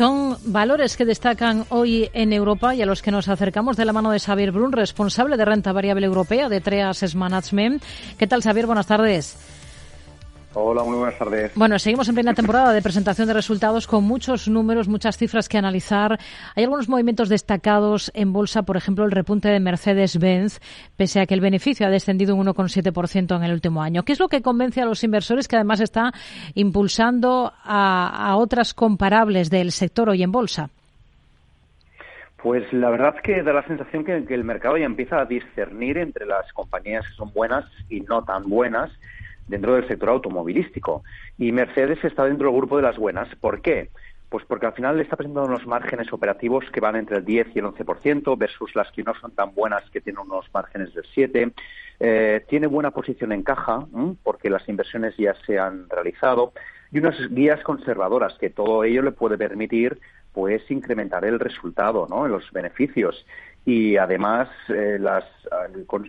Son valores que destacan hoy en Europa y a los que nos acercamos de la mano de Xavier Brun, responsable de renta variable europea de Treas Management. ¿Qué tal, Xavier? Buenas tardes. Hola, muy buenas tardes. Bueno, seguimos en plena temporada de presentación de resultados con muchos números, muchas cifras que analizar. Hay algunos movimientos destacados en bolsa, por ejemplo, el repunte de Mercedes-Benz, pese a que el beneficio ha descendido un 1,7% en el último año. ¿Qué es lo que convence a los inversores que además está impulsando a, otras comparables del sector hoy en bolsa? Pues la verdad es que da la sensación que el mercado ya empieza a discernir entre las compañías que son buenas y no tan buenas dentro del sector automovilístico. Y Mercedes está dentro del grupo de las buenas. ¿Por qué? Pues porque al final le está presentando unos márgenes operativos que van entre el 10 y el 11% versus las que no son tan buenas que tienen unos márgenes del 7. Eh, tiene buena posición en caja porque las inversiones ya se han realizado y unas guías conservadoras que todo ello le puede permitir pues incrementar el resultado, ¿no? Los beneficios y además eh, las,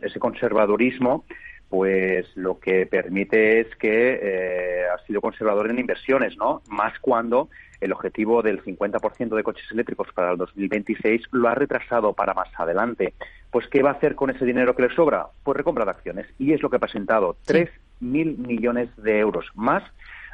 ese conservadurismo pues lo que permite es que eh, ha sido conservador en inversiones, ¿no? Más cuando el objetivo del 50% de coches eléctricos para el 2026 lo ha retrasado para más adelante. Pues, ¿qué va a hacer con ese dinero que le sobra? Pues recompra de acciones. Y es lo que ha presentado, 3.000 millones de euros más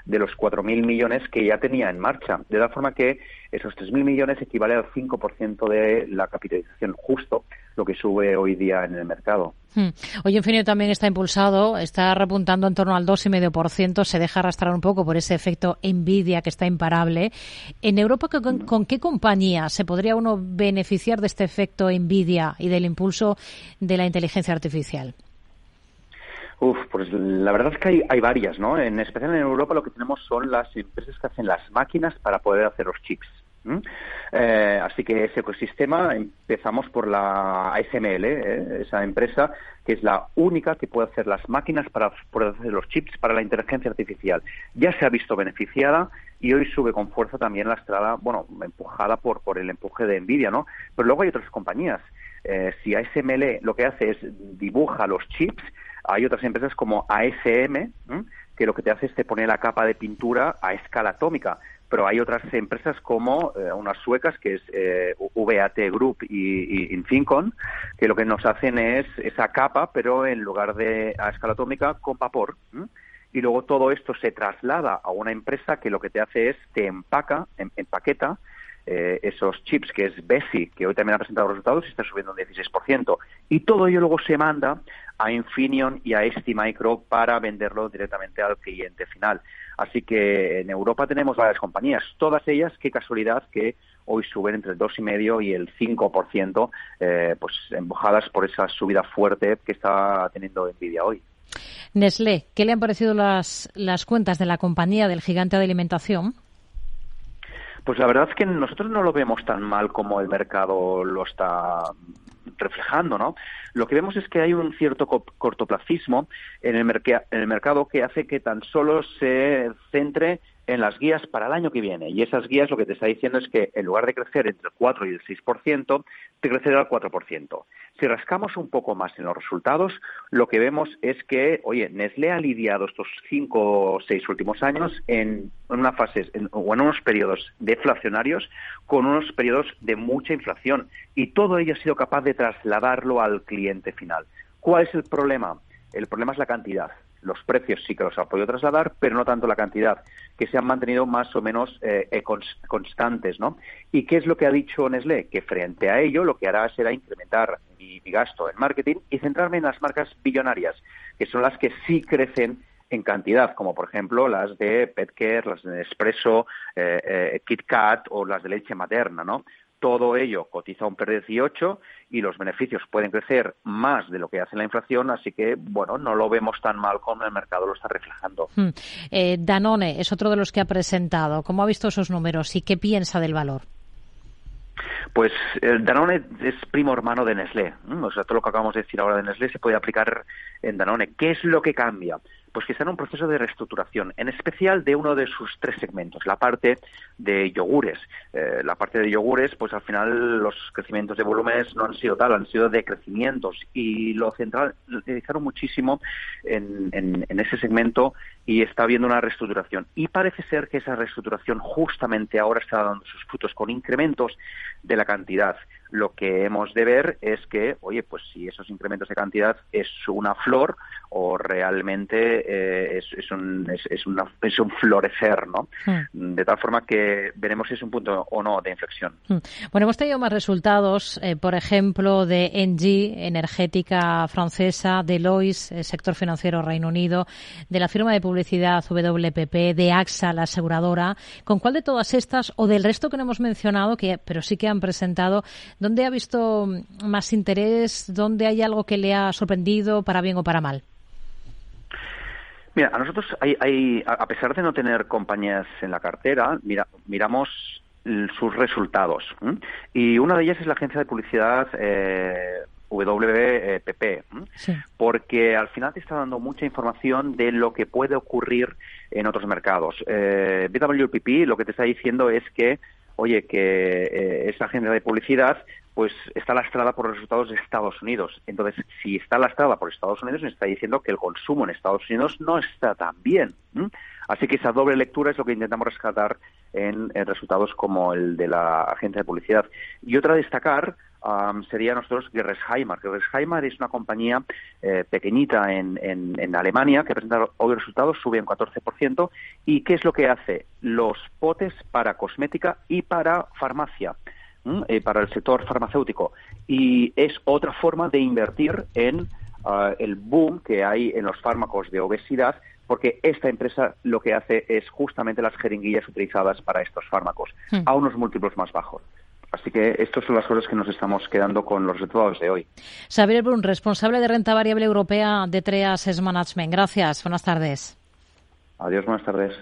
de los 4.000 millones que ya tenía en marcha. De tal forma que esos 3.000 millones equivale al 5% de la capitalización justo, lo que sube hoy día en el mercado. Hmm. Hoy Infinio también está impulsado, está repuntando en torno al 2,5%, se deja arrastrar un poco por ese efecto envidia que está imparable. En Europa, ¿con, ¿con, qué compañía se podría uno beneficiar de este efecto envidia y del impulso de la inteligencia artificial? Uf, pues la verdad es que hay, hay varias, ¿no? En especial en Europa lo que tenemos son las empresas que hacen las máquinas para poder hacer los chips. Eh, así que ese ecosistema empezamos por la ASML, ¿eh? esa empresa que es la única que puede hacer las máquinas para poder hacer los chips para la inteligencia artificial. Ya se ha visto beneficiada y hoy sube con fuerza también la estrada, bueno, empujada por, por el empuje de Nvidia, ¿no? Pero luego hay otras compañías. Eh, si ASML lo que hace es dibuja los chips, hay otras empresas como ASM, que lo que te hace es te pone la capa de pintura a escala atómica. Pero hay otras empresas como eh, unas suecas, que es eh, VAT Group y, Infincon, que lo que nos hacen es esa capa, pero en lugar de a escala atómica, con vapor. Y luego todo esto se traslada a una empresa que lo que te hace es te empaca, em, empaqueta, eh, esos chips, que es Besi, que hoy también ha presentado resultados y está subiendo un 16%. Y todo ello luego se manda a Infineon y a STMicro para venderlo directamente al cliente final. Así que en Europa tenemos varias compañías, todas ellas, qué casualidad que hoy suben entre el 2,5 y el 5%, eh, pues empujadas por esa subida fuerte que está teniendo Nvidia hoy. Nestlé, ¿qué le han parecido las, las cuentas de la compañía del gigante de alimentación? Pues la verdad es que nosotros no lo vemos tan mal como el mercado lo está reflejando, ¿no? Lo que vemos es que hay un cierto cortoplacismo en el, en el mercado que hace que tan solo se centre en las guías para el año que viene. Y esas guías lo que te está diciendo es que en lugar de crecer entre el 4 y el 6%, te crecerá el 4%. Si rascamos un poco más en los resultados, lo que vemos es que, oye, Nestlé ha lidiado estos 5 o 6 últimos años en, una fase o en unos periodos deflacionarios con unos periodos de mucha inflación. Y todo ello ha sido capaz de trasladarlo al cliente final. ¿Cuál es el problema? El problema es la cantidad los precios sí que los ha podido trasladar, pero no tanto la cantidad, que se han mantenido más o menos eh, eh, constantes, ¿no? ¿Y qué es lo que ha dicho Nestlé? Que frente a ello lo que hará será incrementar mi, gasto en marketing y centrarme en las marcas billonarias, que son las que sí crecen en cantidad, como por ejemplo las de Petcare, las de Nespresso, eh, KitKat o las de leche materna, ¿no? Todo ello cotiza un PER 18 y los beneficios pueden crecer más de lo que hace la inflación, así que, bueno, no lo vemos tan mal como el mercado lo está reflejando. Hmm. Eh, Danone es otro de los que ha presentado. ¿Cómo ha visto esos números y qué piensa del valor? Pues el Danone es primo hermano de Nestlé. O sea, todo lo que acabamos de decir ahora de Nestlé se puede aplicar en Danone. ¿Qué es lo que cambia? Pues que está en un proceso de reestructuración, en especial de uno de sus tres segmentos, la parte de yogures. Eh, la parte de yogures, pues al final los crecimientos de volúmenes no han sido tal, han sido de crecimientos y lo centralizaron muchísimo en, en ese segmento y está habiendo una reestructuración. Y parece ser que esa reestructuración justamente ahora está dando sus frutos con incrementos de la cantidad lo que hemos de ver es que, oye, pues si esos incrementos de cantidad es una flor o realmente eh, es, un, es, un florecer, ¿no? Hmm. De tal forma que veremos si es un punto o no de inflexión. Hmm. Bueno, hemos tenido más resultados, eh, por ejemplo, de Engie, energética francesa, de Lois, eh, sector financiero Reino Unido, de la firma de publicidad WPP, de AXA, la aseguradora. ¿Con cuál de todas estas o del resto que no hemos mencionado, que pero sí que han presentado, dónde ha visto más interés, dónde hay algo que le ha sorprendido para bien o para mal? Mira, a nosotros, hay, a pesar de no tener compañías en la cartera, mira, miramos sus resultados. Y una de ellas es la agencia de publicidad eh, WPP, porque al final te está dando mucha información de lo que puede ocurrir en otros mercados. Eh, BWPP lo que te está diciendo es que, oye, que eh, esa agencia de publicidad pues está lastrada por los resultados de Estados Unidos. Entonces, si está lastrada por Estados Unidos, me está diciendo que el consumo en Estados Unidos no está tan bien. Así que esa doble lectura es lo que intentamos rescatar en, resultados como el de la agencia de publicidad. Y otra destacar sería nosotros Gerresheimer. Gerresheimer es una compañía eh, pequeñita en, en, Alemania que presenta hoy resultados, sube un 14%. ¿Y qué es lo que hace? Los potes para cosmética y para farmacia. Eh, para el sector farmacéutico y es otra forma de invertir en ah, el boom que hay en los fármacos de obesidad porque esta empresa lo que hace es justamente las jeringuillas utilizadas para estos fármacos hmm. a unos múltiplos más bajos. Así que estas son las cosas que nos estamos quedando con los resultados de hoy. Xavier Brun, responsable de renta variable europea de Treas Management. Gracias. Buenas tardes. Adiós, buenas tardes.